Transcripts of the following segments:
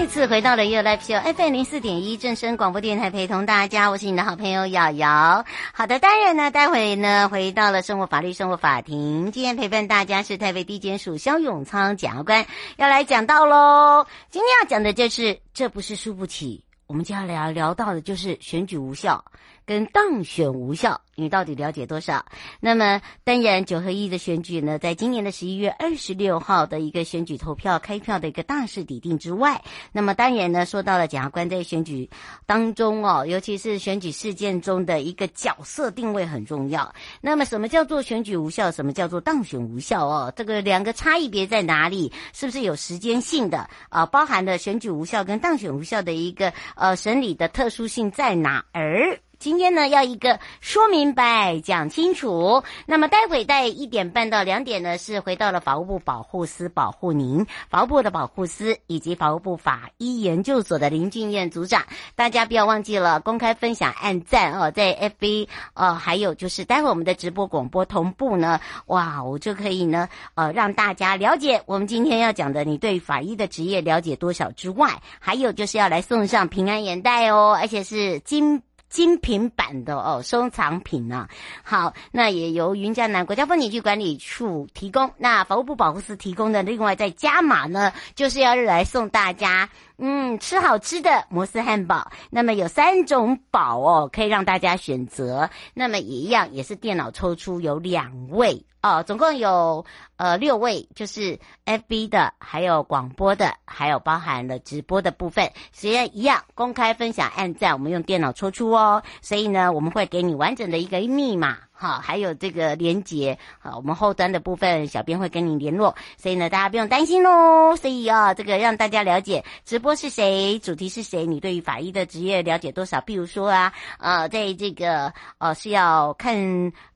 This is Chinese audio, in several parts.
再次回到了 You Live Show FM 零四点一正声广播电台，陪同大家，我是你的好朋友瑶瑶。好的，当然呢，待会呢，回到了生活法律生活法庭，今天陪伴大家是台北地检署肖永昌检察官，要来讲到喽。今天要讲的就是，这不是输不起，我们接下来要聊到的就是选举无效。跟当选无效，你到底了解多少？那么当然，九合一的选举呢，在今年的十一月二十六号的一个选举投票开票的一个大势底定之外，那么当然呢，说到了检察官在选举当中哦，尤其是选举事件中的一个角色定位很重要。那么什么叫做选举无效？什么叫做当选无效？哦，这个两个差异别在哪里？是不是有时间性的啊？包含了选举无效跟当选无效的一个呃审理的特殊性在哪儿？今天呢，要一个说明白、讲清楚。那么待会在一点半到两点呢，是回到了法务部保护司保护您，法务部的保护司以及法务部法医研究所的林俊彦组长。大家不要忘记了公开分享、按赞哦，在 FB 呃，还有就是待会我们的直播广播同步呢，哇，我就可以呢，呃，让大家了解我们今天要讲的，你对法医的职业了解多少之外，还有就是要来送上平安眼袋哦，而且是金。精品版的哦，收藏品呢、啊。好，那也由云江南国家风景区管理处提供。那法务部保护司提供的，另外再加码呢，就是要来送大家，嗯，吃好吃的摩斯汉堡。那么有三种宝哦，可以让大家选择。那么也一样，也是电脑抽出有两位。哦，总共有呃六位，就是 FB 的，还有广播的，还有包含了直播的部分，虽然一样公开分享，按赞，我们用电脑抽出哦。所以呢，我们会给你完整的一个密码。好，还有这个连接，好，我们后端的部分，小编会跟你联络，所以呢，大家不用担心喽。所以啊，这个让大家了解直播是谁，主题是谁，你对于法医的职业了解多少？比如说啊，呃，在这个呃是要看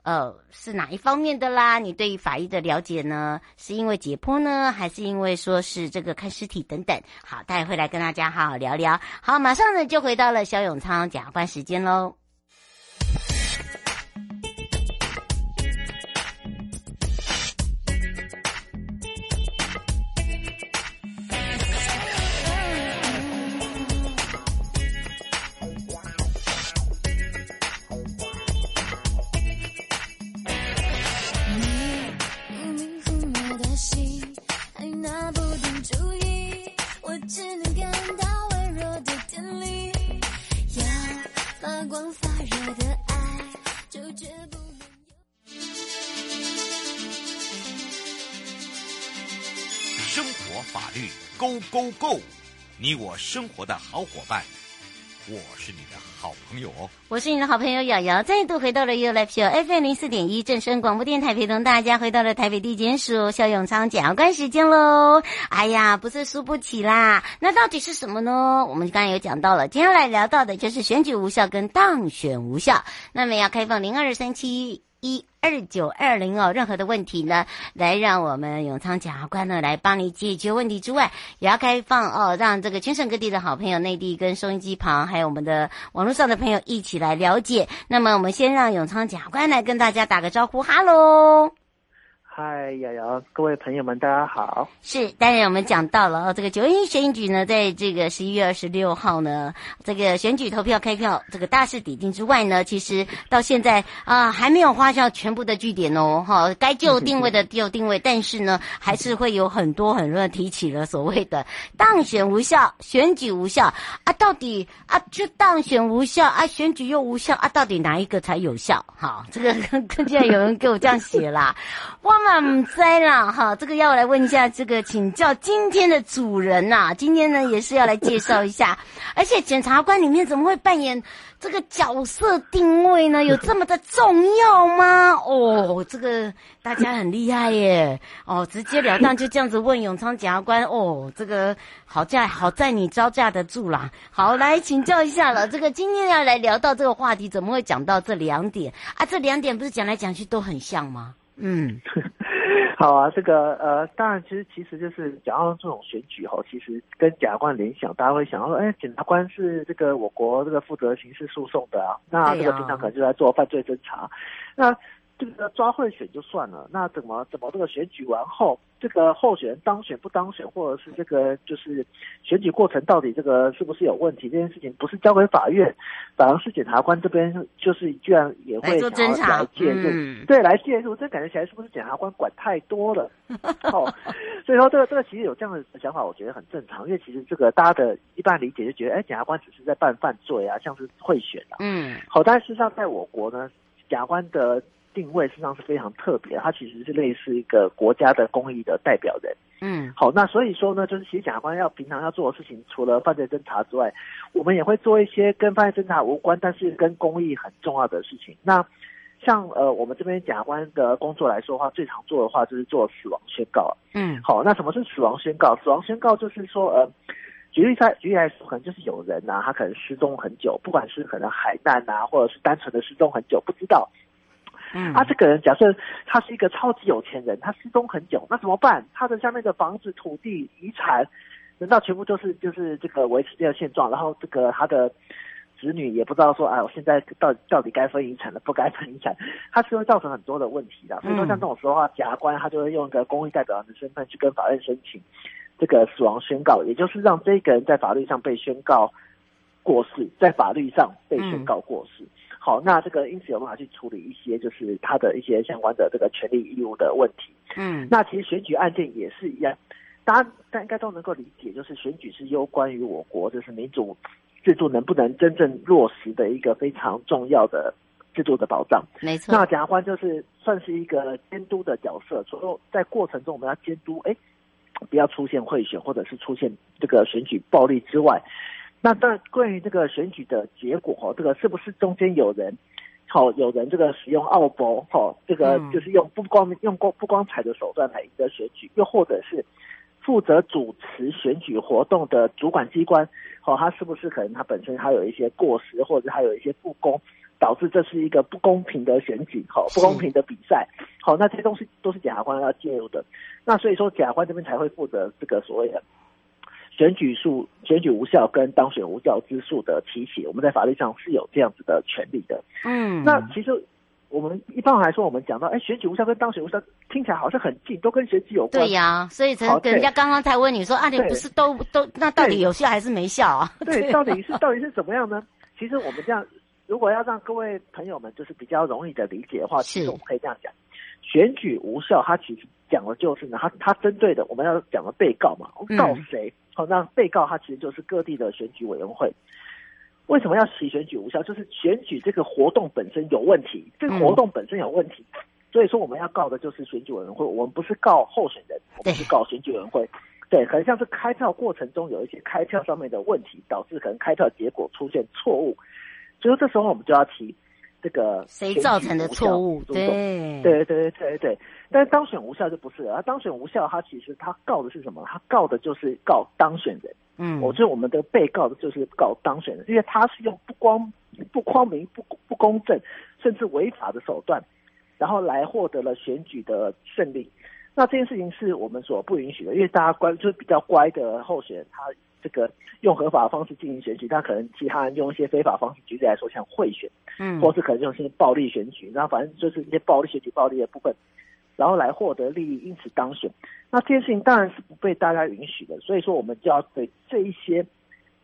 呃是哪一方面的啦？你对于法医的了解呢，是因为解剖呢，还是因为说是这个看尸体等等？好，大家会来跟大家好好聊聊。好，马上呢就回到了肖永昌检察官时间喽。Go Go Go！你我生活的好伙伴，我是你的好朋友。我是你的好朋友瑶瑶，再度回到了 You Live Show FM 零四点一正声广播电台，陪同大家回到了台北地检署萧永昌检察官时间喽。哎呀，不是输不起啦，那到底是什么呢？我们刚才有讲到了，接下来聊到的就是选举无效跟当选无效。那么要开放零二三七一二九二零哦，任何的问题呢，来让我们永昌检察官呢来帮你解决问题之外，也要开放哦，让这个全省各地的好朋友、内地跟收音机旁，还有我们的网络上的朋友一起来了解。那么，我们先让永昌检察官来跟大家打个招呼，哈喽。嗨，瑶瑶，各位朋友们，大家好。是，当然我们讲到了哦，这个九合一选举呢，在这个十一月二十六号呢，这个选举投票开票，这个大势已定之外呢，其实到现在啊，还没有花销全部的据点哦，哈，该就定位的就定位，但是呢，还是会有很多很多人提起了所谓的 当选无效、选举无效啊，到底啊，就当选无效啊，选举又无效啊，到底哪一个才有效？好，这个 更加有人给我这样写啦，哇。嘛唔知啦，哈，这个要来问一下，这个请教今天的主人呐、啊，今天呢也是要来介绍一下，而且检察官里面怎么会扮演这个角色定位呢？有这么的重要吗？哦，这个大家很厉害耶，哦，直截了当就这样子问永昌检察官，哦，这个好在好在你招架得住啦。好，来请教一下了，这个今天要来聊到这个话题，怎么会讲到这两点啊？这两点不是讲来讲去都很像吗？嗯，好啊，这个呃，当然，其实其实就是讲到这种选举哈，其实跟检察官联想，大家会想到说，哎，检察官是这个我国这个负责刑事诉讼的啊，那这个平常可能就在做犯罪侦查，那。这个抓贿选就算了，那怎么怎么这个选举完后，这个候选人当选不当选，或者是这个就是选举过程到底这个是不是有问题？这件事情不是交给法院，反而是检察官这边就是居然也会想要来介入，嗯、对，来介入，这感觉起来是不是检察官管太多了？哦，所以说这个这个其实有这样的想法，我觉得很正常，因为其实这个大家的一般理解就觉得，哎，检察官只是在办犯罪啊，像是贿选啊，嗯，好，但事实上在我国呢，检察官的。定位实际上是非常特别，它其实是类似一个国家的公益的代表人。嗯，好，那所以说呢，就是其实检察官要平常要做的事情，除了犯罪侦查之外，我们也会做一些跟犯罪侦查无关，但是跟公益很重要的事情。那像呃，我们这边检察官的工作来说的话，最常做的话就是做死亡宣告。嗯，好，那什么是死亡宣告？死亡宣告就是说，呃，举例在举例来说，可能就是有人啊，他可能失踪很久，不管是可能海难啊，或者是单纯的失踪很久，不知道。嗯，他这个人假设他是一个超级有钱人，他失踪很久，那怎么办？他的下面的房子、土地、遗产，难道全部就是就是这个维持这个现状？然后这个他的子女也不知道说，哎，我现在到到底该分遗产了，不该分遗产？他是会造成很多的问题的。所以说，像这种时候的话，检察官他就会用一个公益代表人的身份去跟法院申请这个死亡宣告，也就是让这个人在法律上被宣告过世，在法律上被宣告过世。好，那这个因此有办法去处理一些，就是他的一些相关的这个权利义务的问题。嗯，那其实选举案件也是一样，大家大家应该都能够理解，就是选举是攸关于我国就是民主制度能不能真正落实的一个非常重要的制度的保障。没错，那检察官就是算是一个监督的角色，除了在过程中我们要监督，哎，不要出现贿选或者是出现这个选举暴力之外。那但，关于这个选举的结果，哈，这个是不是中间有人，好，有人这个使用奥博，哈，这个就是用不光用过不光彩的手段来赢得选举，又或者是负责主持选举活动的主管机关，好，他是不是可能他本身他有一些过失，或者他有一些不公，导致这是一个不公平的选举，好，不公平的比赛，好，那这些东西都是检察官要介入的，那所以说检察官这边才会负责这个所谓的。选举数、选举无效跟当选无效之诉的提起，我们在法律上是有这样子的权利的。嗯，那其实我们一般来说，我们讲到，哎，选举无效跟当选无效听起来好像很近，都跟选举有关。对呀，所以跟人家刚刚才问你说，啊，你不是都都那到底有效还是没效啊？对，到底是到底是怎么样呢？其实我们这样，如果要让各位朋友们就是比较容易的理解的话，其实我们可以这样讲：选举无效，它其实讲的就是呢，它它针对的我们要讲的被告嘛，告谁？好，那被告他其实就是各地的选举委员会。为什么要提选举无效？就是选举这个活动本身有问题，这个活动本身有问题，所以说我们要告的就是选举委员会。我们不是告候选人，我们是告选举委员会。对，可能像是开票过程中有一些开票上面的问题，导致可能开票结果出现错误，所以说这时候我们就要提。这个谁造成的错误？对对对对对对，但是当选无效就不是了。当选无效，他其实他告的是什么？他告的就是告当选人。嗯，我觉得我们的被告的就是告当选人，因为他是用不光不光明、不不公正，甚至违法的手段，然后来获得了选举的胜利。那这件事情是我们所不允许的，因为大家乖，就是比较乖的候选人，他。这个用合法的方式进行选举，他可能其他人用一些非法方式，举例来说，像贿选，嗯，或是可能用一些暴力选举，然后反正就是一些暴力选举、暴力的部分，然后来获得利益，因此当选。那这件事情当然是不被大家允许的，所以说我们就要对这一些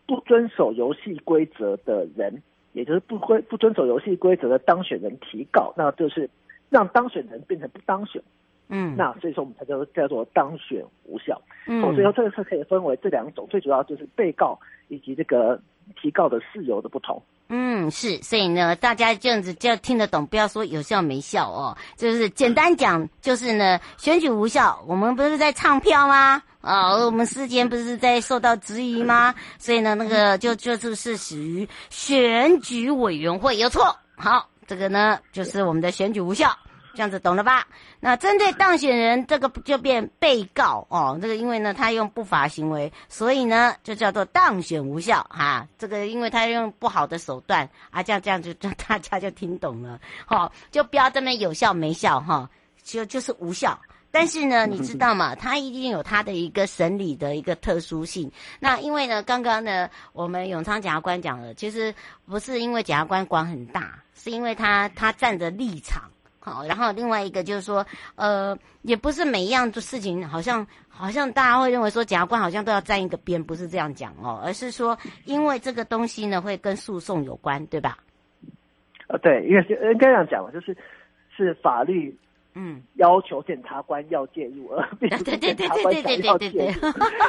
不遵守游戏规则的人，也就是不规不遵守游戏规则的当选人提告，那就是让当选人变成不当选。嗯，那所以说我们才叫叫做当选无效。嗯，所以说这个是可以分为这两种，最主要就是被告以及这个提告的事由的不同。嗯，是，所以呢，大家这样子就要听得懂，不要说有效没效哦。就是简单讲，就是呢，选举无效，我们不是在唱票吗？啊、哦，我们之间不是在受到质疑吗？所以呢，那个就就是是属于选举委员会有错。好，这个呢就是我们的选举无效。这样子懂了吧？那针对当选人，这个就变被告哦。这个因为呢，他用不法行为，所以呢，就叫做当选无效哈、啊。这个因为他用不好的手段啊，这样这样就就大家就听懂了。好、哦，就不要这么有效没效哈、哦，就就是无效。但是呢，你知道吗？他一定有他的一个审理的一个特殊性。那因为呢，刚刚呢，我们永昌检察官讲了，其实不是因为检察官管很大，是因为他他站的立场。好，然后另外一个就是说，呃，也不是每一样的事情，好像好像大家会认为说检察官好像都要站一个边，不是这样讲哦，而是说，因为这个东西呢会跟诉讼有关，对吧？呃，对，应该是应该这样讲，就是是法律。嗯，要求检察官要介入，而 并不是检察官想要介入。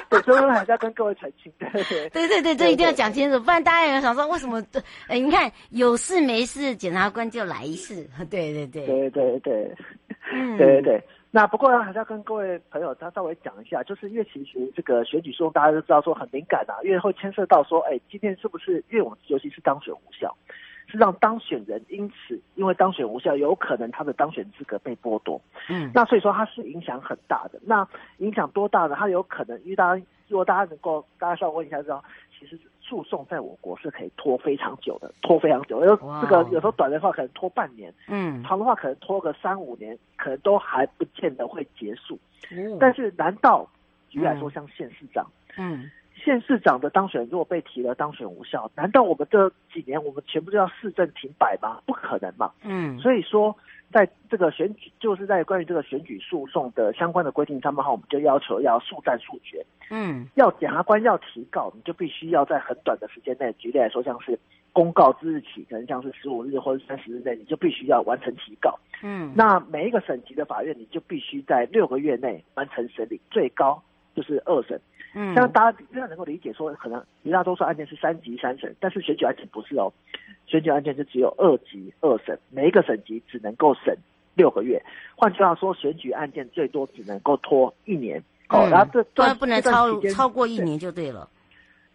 对，所以还是要跟各位澄清。对对 对对对，这一定要讲清楚，不然大家有想说为什么？哎，你看有事没事，检察官就来一次。对对对对对对，嗯，对对对。那不过呢，还是要跟各位朋友他稍微讲一下，就是因为其实这个选举诉讼大家都知道说很敏感啊，因为会牵涉到说，哎，今天是不是因为我们尤其是当选无效。是让当选人因此因为当选无效，有可能他的当选资格被剥夺。嗯，那所以说它是影响很大的。那影响多大呢？它有可能，因为大家如果大家能够，大家稍微问一下，知道其实诉讼在我国是可以拖非常久的，拖非常久。因为这个有时候短的话可能拖半年，嗯，长的话可能拖个三五年，可能都还不见得会结束。嗯，但是难道举例来说，像县市长，嗯。嗯县市长的当选如果被提了当选无效，难道我们这几年我们全部都要市政停摆吗？不可能嘛。嗯，所以说在这个选举，就是在关于这个选举诉讼的相关的规定上面，哈，我们就要求要速战速决。嗯，要检察官要提告，你就必须要在很短的时间内，举例来说，像是公告之日起，可能像是十五日或者三十日内，你就必须要完成提告。嗯，那每一个省级的法院，你就必须在六个月内完成审理，最高就是二审。嗯，像大家非常能够理解说，可能绝大多数案件是三级三审，但是选举案件不是哦，选举案件就只有二级二审，每一个省级只能够审六个月。换句话说，选举案件最多只能够拖一年。嗯、哦，然后这这不能超超过一年就对了。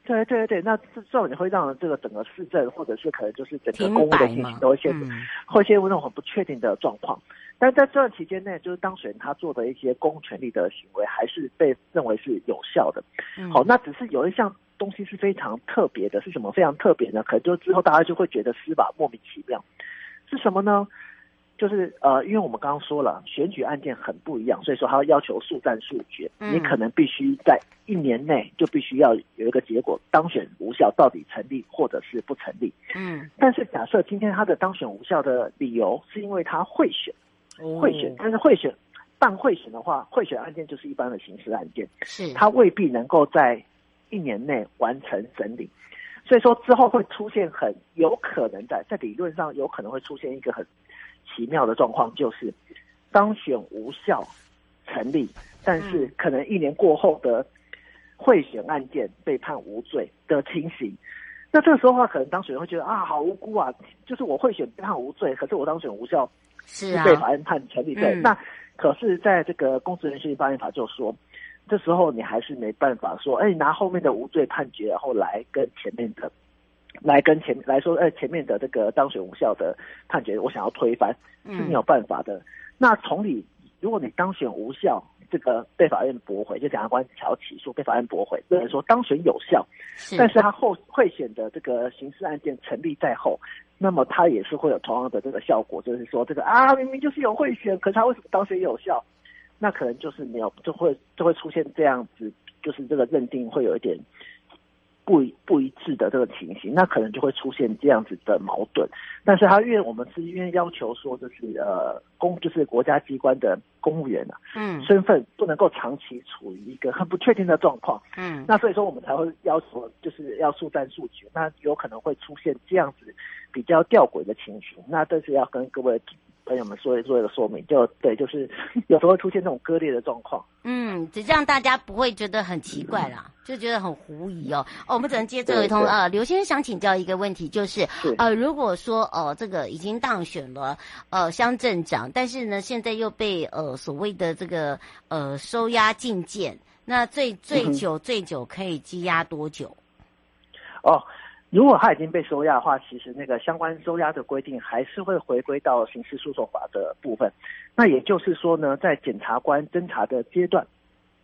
对对对，那这这种会让这个整个市政或者是可能就是整个公务的进行都会陷入会陷入那种很不确定的状况。但在这段期间内，就是当选人他做的一些公共权力的行为，还是被认为是有效的。嗯、好，那只是有一项东西是非常特别的，是什么非常特别呢？可能就之后大家就会觉得司法莫名其妙，是什么呢？就是呃，因为我们刚刚说了，选举案件很不一样，所以说他要要求速战速决，嗯、你可能必须在一年内就必须要有一个结果，当选无效到底成立或者是不成立。嗯，但是假设今天他的当选无效的理由是因为他贿选。贿选，但是贿选办贿选的话，贿选案件就是一般的刑事案件，是。他未必能够在一年内完成审理，所以说之后会出现很有可能在在理论上有可能会出现一个很奇妙的状况，就是当选无效成立，但是可能一年过后的贿选案件被判无罪的情形，那这个时候的话，可能当选人会觉得啊，好无辜啊，就是我贿选被判无罪，可是我当选无效。是啊。被法院判成立罪，嗯、那可是在这个公职人事法院法就说，这时候你还是没办法说，哎，拿后面的无罪判决，然后来跟前面的，来跟前来说，哎，前面的这个当选无效的判决，我想要推翻是没有办法的。嗯、那同理，如果你当选无效，这个被法院驳回，就检察官想要起诉被法院驳回，认为说当选有效，是但是他后贿选的这个刑事案件成立在后。那么他也是会有同样的这个效果，就是说这个啊，明明就是有贿选，可是他为什么当选有效？那可能就是没有，就会就会出现这样子，就是这个认定会有一点。不一不一致的这个情形，那可能就会出现这样子的矛盾。但是他因为我们是因为要求说，就是呃公就是国家机关的公务员啊，嗯，身份不能够长期处于一个很不确定的状况，嗯，那所以说我们才会要求就是要速战速决，那有可能会出现这样子比较吊诡的情形。那这是要跟各位朋友们说做一个说明，就对，就是 有时候会出现这种割裂的状况。嗯，只让大家不会觉得很奇怪啦，就觉得很狐疑哦。哦，我们只能接最后一通啊。刘先生想请教一个问题，就是呃，如果说哦、呃，这个已经当选了呃乡镇长，但是呢，现在又被呃所谓的这个呃收押禁见，那最最久最久可以羁押多久？哦。如果他已经被收押的话，其实那个相关收押的规定还是会回归到刑事诉讼法的部分。那也就是说呢，在检察官侦查的阶段，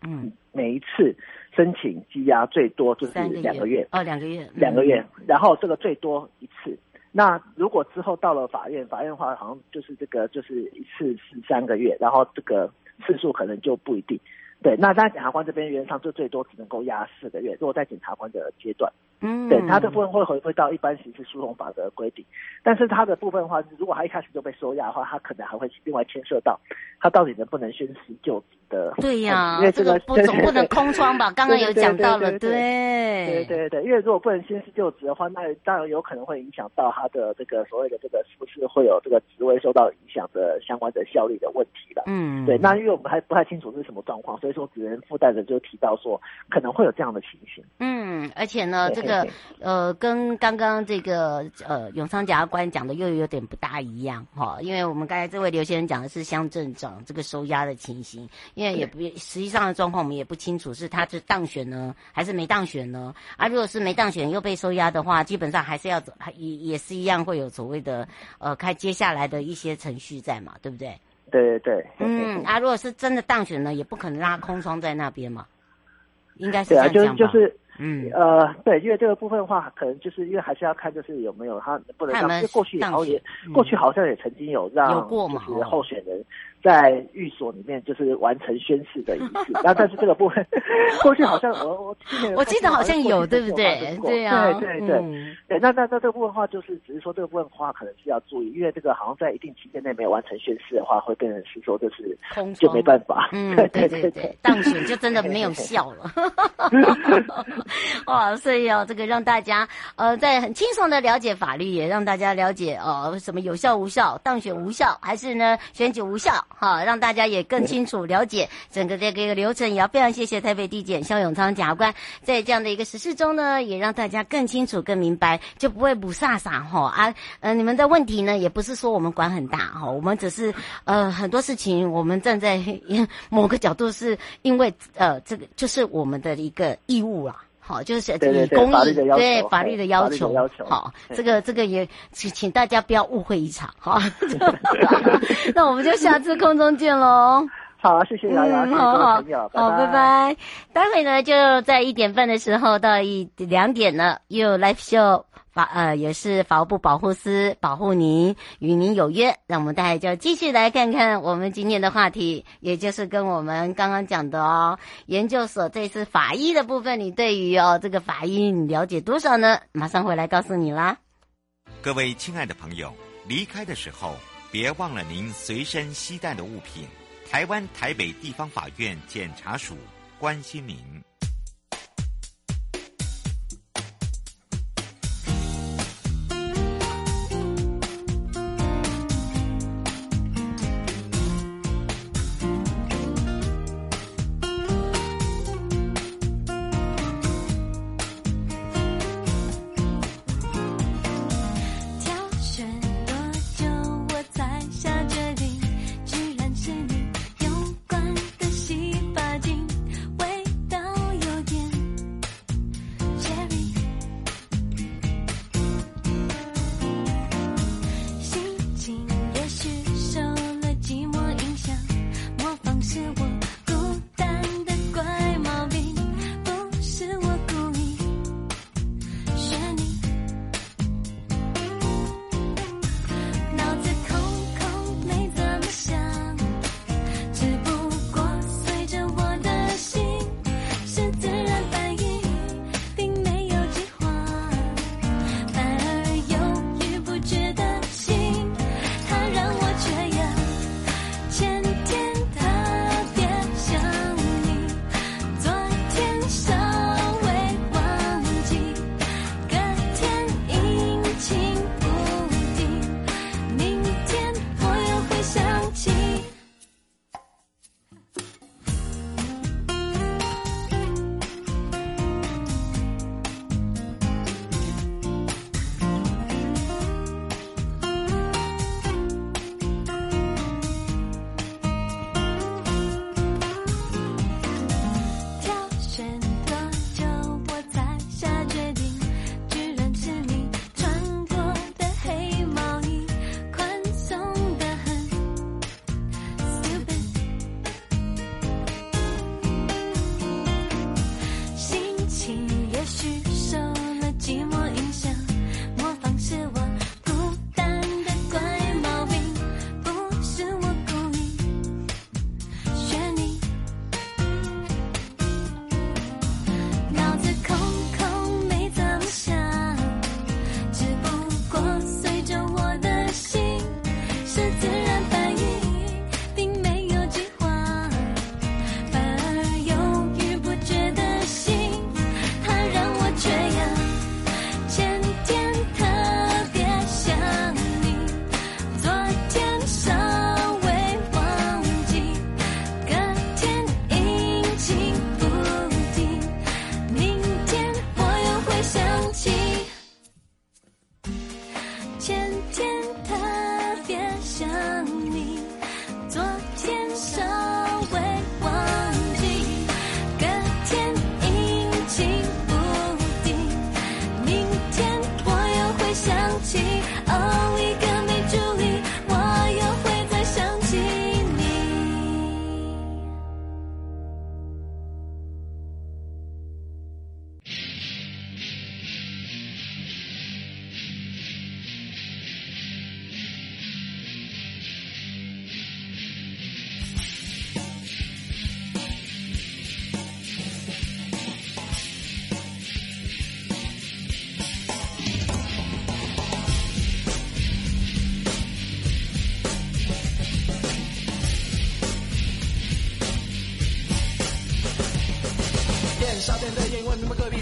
嗯，每一次申请羁押最多就是两个月哦，两个月，两个月。然后这个最多一次。那如果之后到了法院，法院的话好像就是这个就是一次是三个月，然后这个次数可能就不一定。对，那在检察官这边原则上就最多只能够押四个月。如果在检察官的阶段。嗯，对，他的部分会回归到一般刑事诉讼法的规定，但是他的部分的话，如果他一开始就被收押的话，他可能还会另外牵涉到他到底能不能宣誓就职的。对呀、啊，因为这个不总不能空窗吧？刚刚有讲到了，对对对，对对对，因为如果不能宣誓就职的话，那当然有可能会影响到他的这个所谓的这个是不是会有这个职位受到影响的相关的效力的问题了。嗯，对，那因为我们还不太清楚是什么状况，所以说只能附带着就提到说可能会有这样的情形。嗯，而且呢，这个。呃，跟刚刚这个呃永昌检察官讲的又有点不大一样哈，因为我们刚才这位刘先生讲的是乡镇长这个收押的情形，因为也不实际上的状况我们也不清楚是他是当选呢还是没当选呢？啊，如果是没当选又被收押的话，基本上还是要走，也也是一样会有所谓的呃开接下来的一些程序在嘛，对不对？对对对。嗯，啊，如果是真的当选呢，也不可能拉空窗在那边嘛，应该是这样讲吧？就是嗯，呃，对，因为这个部分的话，可能就是因为还是要看，就是有没有他不能让，因为过去好也、嗯，过去好像也曾经有让，就是候选人。在寓所里面就是完成宣誓的仪式，然后 但是这个部分 过去好像我我我记得好像有对不对？对啊，对对对、嗯、对。那那那这个部分的话，就是只是说这个部分的话，可能是要注意，因为这个好像在一定期间内没有完成宣誓的话，会变成是说就是就没办法。嗯，对对对对，当选就真的没有效了。哇，所以哦，这个让大家呃在很轻松的了解法律，也让大家了解呃什么有效无效，当选无效还是呢选举无效。好，让大家也更清楚了解整个这个一个流程，也要非常谢谢台北地检肖永昌检察官。在这样的一个实事中呢，也让大家更清楚、更明白，就不会雾煞煞哈啊，呃，你们的问题呢，也不是说我们管很大哈，我们只是呃很多事情，我们站在某个角度，是因为呃这个就是我们的一个义务啦。好，就是以公益对法律的要求，好，这个这个也请请大家不要误会一场，好，那我们就下次空中见喽。好，谢谢瑶瑶，好好好，拜拜。待会呢，就在一点半的时候到一两点呢，又有 live show。法呃也是法务部保护司保护您，与您有约。让我们大家就继续来看看我们今天的话题，也就是跟我们刚刚讲的哦，研究所这次法医的部分，你对于哦这个法医你了解多少呢？马上回来告诉你啦。各位亲爱的朋友，离开的时候别忘了您随身携带的物品。台湾台北地方法院检察署关心您。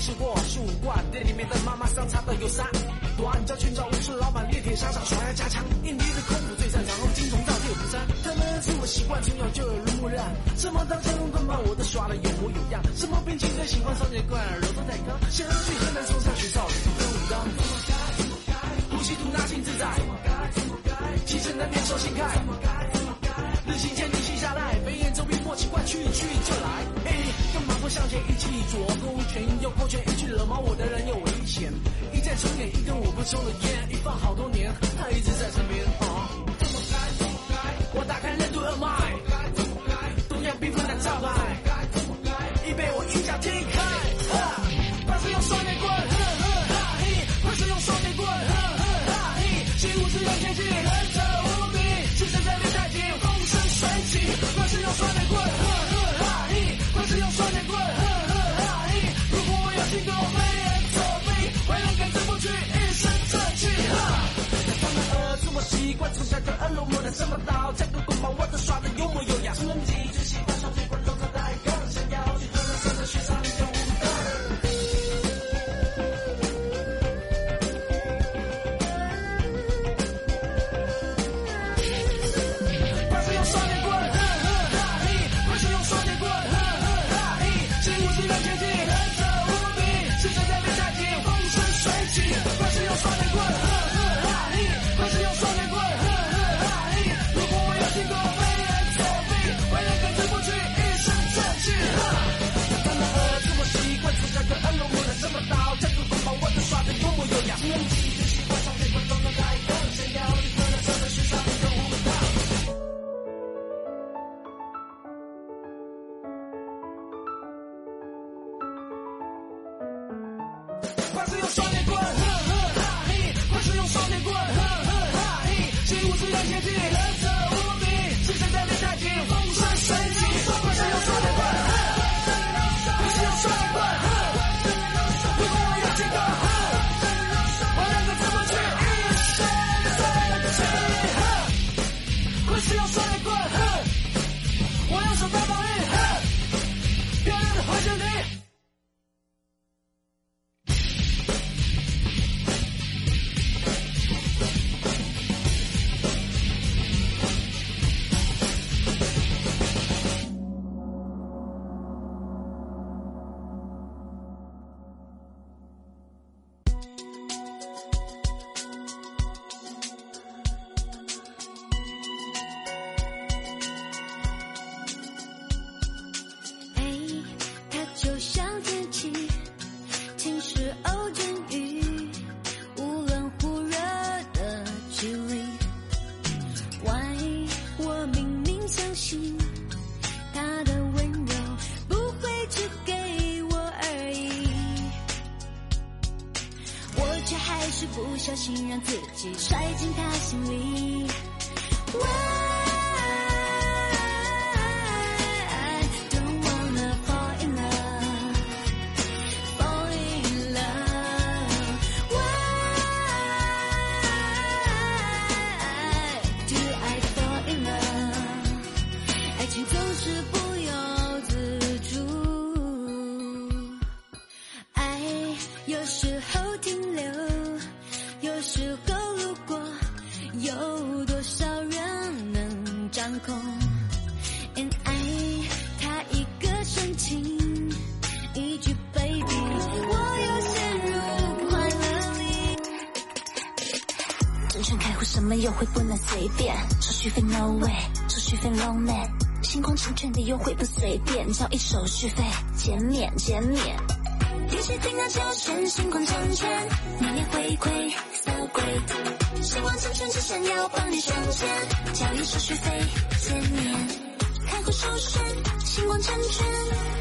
你们隔壁是过数万店里面的妈妈桑擦的有三段，叫寻找无数老板练铁沙场耍加强，印尼的功夫最擅长，后金虫造就不山。他们是我习惯从小就耳濡目染，什么刀剑棍棒我都耍的有模有样，什么兵器最喜欢双截棍，柔中带刚，先去河南嵩山学少林跟武当，怎么改怎么改，呼吸吐纳心自在，怎么改怎么改，气沉丹田手心开，怎么改怎么改，日行千里心下来，飞檐走壁莫奇怪，去去就来，我，向前一起左勾拳右勾拳，一句惹毛我的人有危险，一再重演一根我不抽的烟，一放好多年，他一直在身边，啊，怎么改怎么改，我打开任督二脉，怎么改怎么改，东亚缤纷的招牌，已被我一脚踢开，惯从小就耳濡目染，什么刀武之心让自己摔进他心里。Why？Don't wanna fall in love? 爱情总是续费 no way，手续费 long man，星光成全的优惠不随便，交易手续费减免减免。电信听到就选星光成全，年年回馈 so great，星光成全只想要帮你省钱，交易手续费减免，开户首选星光成全。